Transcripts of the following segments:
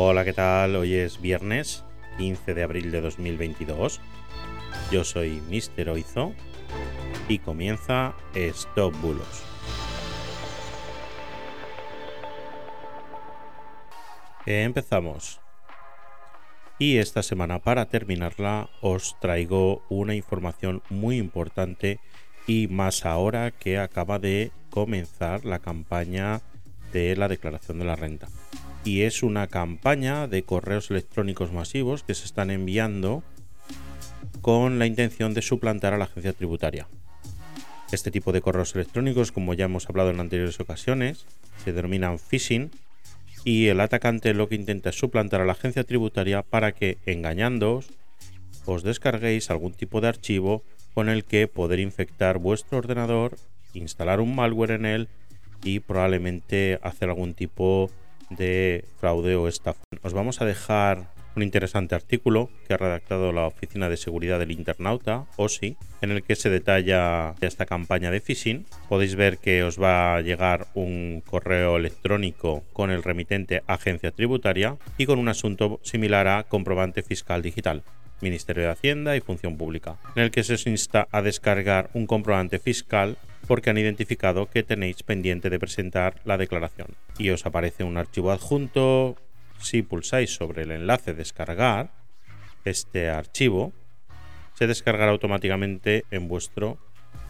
Hola, ¿qué tal? Hoy es viernes 15 de abril de 2022. Yo soy Mister Oizo y comienza Stop Bulos. Empezamos. Y esta semana, para terminarla, os traigo una información muy importante y más ahora que acaba de comenzar la campaña de la declaración de la renta. Y es una campaña de correos electrónicos masivos que se están enviando con la intención de suplantar a la agencia tributaria. Este tipo de correos electrónicos, como ya hemos hablado en anteriores ocasiones, se denominan phishing y el atacante lo que intenta es suplantar a la agencia tributaria para que, engañándoos, os descarguéis algún tipo de archivo con el que poder infectar vuestro ordenador, instalar un malware en él y probablemente hacer algún tipo de fraude o estafa. Os vamos a dejar un interesante artículo que ha redactado la Oficina de Seguridad del Internauta, OSI, en el que se detalla esta campaña de phishing. Podéis ver que os va a llegar un correo electrónico con el remitente Agencia Tributaria y con un asunto similar a comprobante fiscal digital. Ministerio de Hacienda y Función Pública, en el que se os insta a descargar un comprobante fiscal porque han identificado que tenéis pendiente de presentar la declaración. Y os aparece un archivo adjunto si pulsáis sobre el enlace descargar este archivo, se descargará automáticamente en vuestro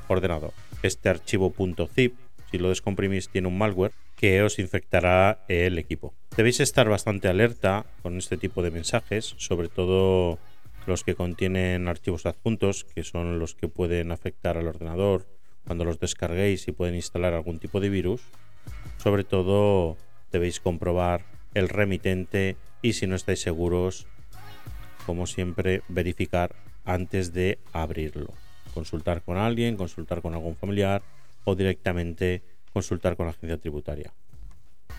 ordenador. Este archivo .zip, si lo descomprimís, tiene un malware que os infectará el equipo. Debéis estar bastante alerta con este tipo de mensajes, sobre todo los que contienen archivos adjuntos, que son los que pueden afectar al ordenador cuando los descarguéis y pueden instalar algún tipo de virus. Sobre todo debéis comprobar el remitente y si no estáis seguros, como siempre, verificar antes de abrirlo. Consultar con alguien, consultar con algún familiar o directamente consultar con la agencia tributaria.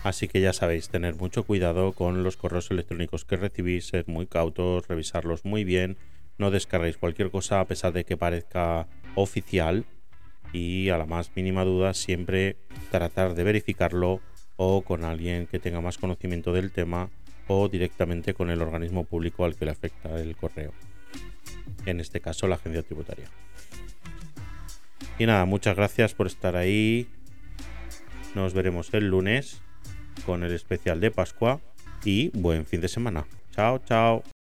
Así que ya sabéis, tener mucho cuidado con los correos electrónicos que recibís, ser muy cautos, revisarlos muy bien, no descarguéis cualquier cosa a pesar de que parezca oficial y a la más mínima duda siempre tratar de verificarlo o con alguien que tenga más conocimiento del tema o directamente con el organismo público al que le afecta el correo. En este caso, la agencia tributaria. Y nada, muchas gracias por estar ahí. Nos veremos el lunes con el especial de Pascua y buen fin de semana. Chao, chao.